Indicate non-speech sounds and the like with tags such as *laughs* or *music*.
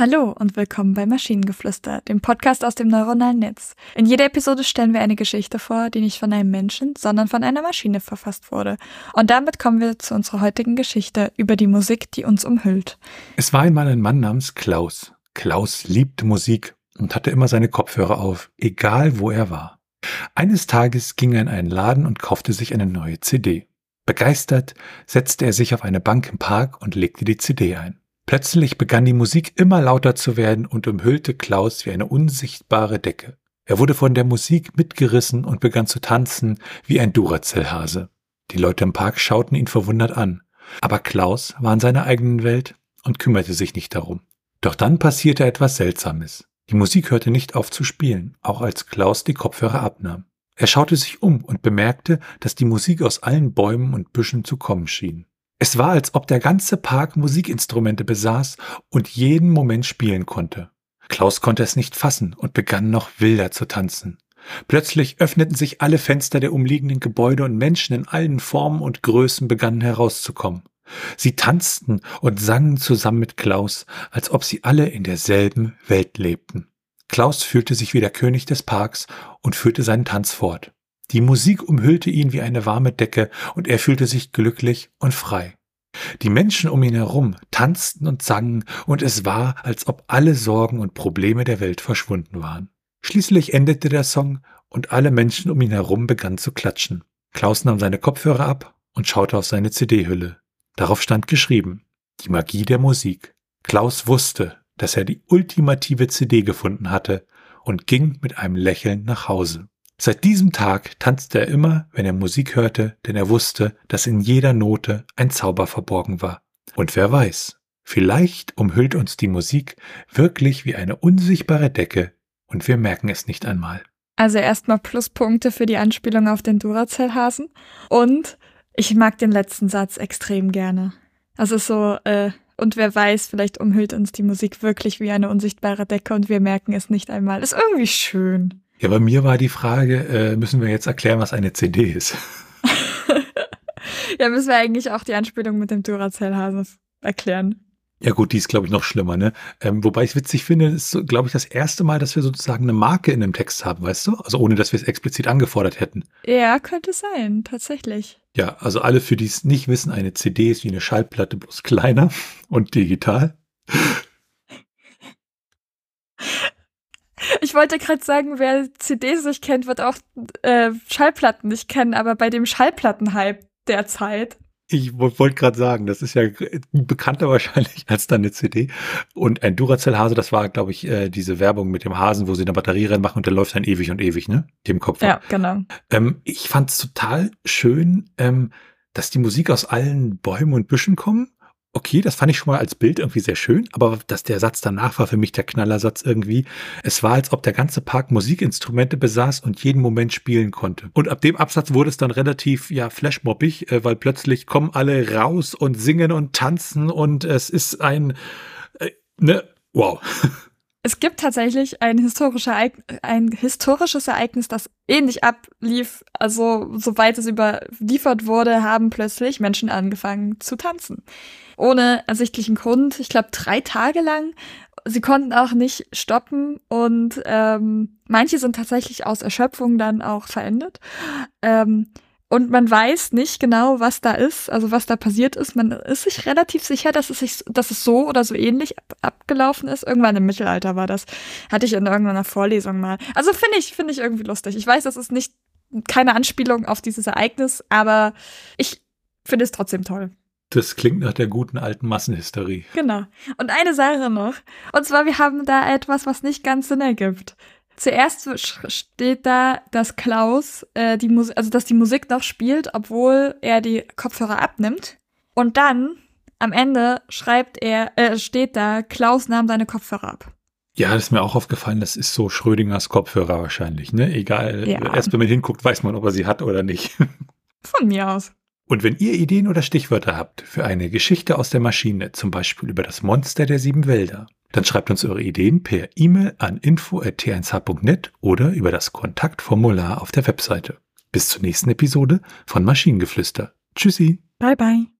Hallo und willkommen bei Maschinengeflüster, dem Podcast aus dem neuronalen Netz. In jeder Episode stellen wir eine Geschichte vor, die nicht von einem Menschen, sondern von einer Maschine verfasst wurde. Und damit kommen wir zu unserer heutigen Geschichte über die Musik, die uns umhüllt. Es war einmal ein Mann namens Klaus. Klaus liebte Musik und hatte immer seine Kopfhörer auf, egal wo er war. Eines Tages ging er in einen Laden und kaufte sich eine neue CD. Begeistert setzte er sich auf eine Bank im Park und legte die CD ein. Plötzlich begann die Musik immer lauter zu werden und umhüllte Klaus wie eine unsichtbare Decke. Er wurde von der Musik mitgerissen und begann zu tanzen wie ein Duracell-Hase. Die Leute im Park schauten ihn verwundert an. Aber Klaus war in seiner eigenen Welt und kümmerte sich nicht darum. Doch dann passierte etwas Seltsames. Die Musik hörte nicht auf zu spielen, auch als Klaus die Kopfhörer abnahm. Er schaute sich um und bemerkte, dass die Musik aus allen Bäumen und Büschen zu kommen schien. Es war, als ob der ganze Park Musikinstrumente besaß und jeden Moment spielen konnte. Klaus konnte es nicht fassen und begann noch wilder zu tanzen. Plötzlich öffneten sich alle Fenster der umliegenden Gebäude und Menschen in allen Formen und Größen begannen herauszukommen. Sie tanzten und sangen zusammen mit Klaus, als ob sie alle in derselben Welt lebten. Klaus fühlte sich wie der König des Parks und führte seinen Tanz fort. Die Musik umhüllte ihn wie eine warme Decke und er fühlte sich glücklich und frei. Die Menschen um ihn herum tanzten und sangen und es war, als ob alle Sorgen und Probleme der Welt verschwunden waren. Schließlich endete der Song und alle Menschen um ihn herum begannen zu klatschen. Klaus nahm seine Kopfhörer ab und schaute auf seine CD-Hülle. Darauf stand geschrieben, die Magie der Musik. Klaus wusste, dass er die ultimative CD gefunden hatte und ging mit einem Lächeln nach Hause. Seit diesem Tag tanzte er immer, wenn er Musik hörte, denn er wusste, dass in jeder Note ein Zauber verborgen war. Und wer weiß, vielleicht umhüllt uns die Musik wirklich wie eine unsichtbare Decke und wir merken es nicht einmal. Also erstmal Pluspunkte für die Anspielung auf den Duracell-Hasen. Und ich mag den letzten Satz extrem gerne. Also so, äh, und wer weiß, vielleicht umhüllt uns die Musik wirklich wie eine unsichtbare Decke und wir merken es nicht einmal. Ist irgendwie schön. Ja, bei mir war die Frage, äh, müssen wir jetzt erklären, was eine CD ist? *laughs* ja, müssen wir eigentlich auch die Anspielung mit dem Duracell-Hasen erklären. Ja gut, die ist, glaube ich, noch schlimmer, ne? Ähm, wobei ich witzig finde, ist, glaube ich, das erste Mal, dass wir sozusagen eine Marke in dem Text haben, weißt du? Also ohne, dass wir es explizit angefordert hätten. Ja, könnte sein, tatsächlich. Ja, also alle, für die es nicht wissen, eine CD ist wie eine Schallplatte, bloß kleiner und digital. Ich wollte gerade sagen, wer CDs nicht kennt, wird auch äh, Schallplatten nicht kennen, aber bei dem Schallplattenhype derzeit. Ich wollte gerade sagen, das ist ja bekannter *laughs* wahrscheinlich als dann eine CD. Und ein Duracell-Hase, das war, glaube ich, äh, diese Werbung mit dem Hasen, wo sie eine Batterie reinmachen und der läuft dann ewig und ewig, ne? Dem Kopf. Ja, genau. Ähm, ich fand es total schön, ähm, dass die Musik aus allen Bäumen und Büschen kommen okay, das fand ich schon mal als Bild irgendwie sehr schön, aber dass der Satz danach war für mich der Knallersatz irgendwie. Es war, als ob der ganze Park Musikinstrumente besaß und jeden Moment spielen konnte. Und ab dem Absatz wurde es dann relativ, ja, flashmobbig, äh, weil plötzlich kommen alle raus und singen und tanzen und es ist ein, äh, ne, wow. *laughs* Es gibt tatsächlich ein, historischer ein historisches Ereignis, das ähnlich ablief. Also, soweit es überliefert wurde, haben plötzlich Menschen angefangen zu tanzen ohne ersichtlichen Grund. Ich glaube, drei Tage lang. Sie konnten auch nicht stoppen und ähm, manche sind tatsächlich aus Erschöpfung dann auch verendet. Ähm, und man weiß nicht genau, was da ist, also was da passiert ist. Man ist sich relativ sicher, dass es sich, dass es so oder so ähnlich ab abgelaufen ist. Irgendwann im Mittelalter war das. Hatte ich in irgendeiner Vorlesung mal. Also finde ich, finde ich irgendwie lustig. Ich weiß, das ist nicht keine Anspielung auf dieses Ereignis, aber ich finde es trotzdem toll. Das klingt nach der guten alten Massenhysterie. Genau. Und eine Sache noch. Und zwar, wir haben da etwas, was nicht ganz Sinn ergibt. Zuerst steht da, dass Klaus äh, die Musik, also dass die Musik noch spielt, obwohl er die Kopfhörer abnimmt. Und dann am Ende schreibt er, äh, steht da, Klaus nahm seine Kopfhörer ab. Ja, das ist mir auch aufgefallen, das ist so Schrödingers Kopfhörer wahrscheinlich, ne? Egal, ja. erst wenn man hinguckt, weiß man, ob er sie hat oder nicht. *laughs* Von mir aus. Und wenn ihr Ideen oder Stichwörter habt für eine Geschichte aus der Maschine, zum Beispiel über das Monster der sieben Wälder, dann schreibt uns eure Ideen per E-Mail an info.t1h.net oder über das Kontaktformular auf der Webseite. Bis zur nächsten Episode von Maschinengeflüster. Tschüssi. Bye bye.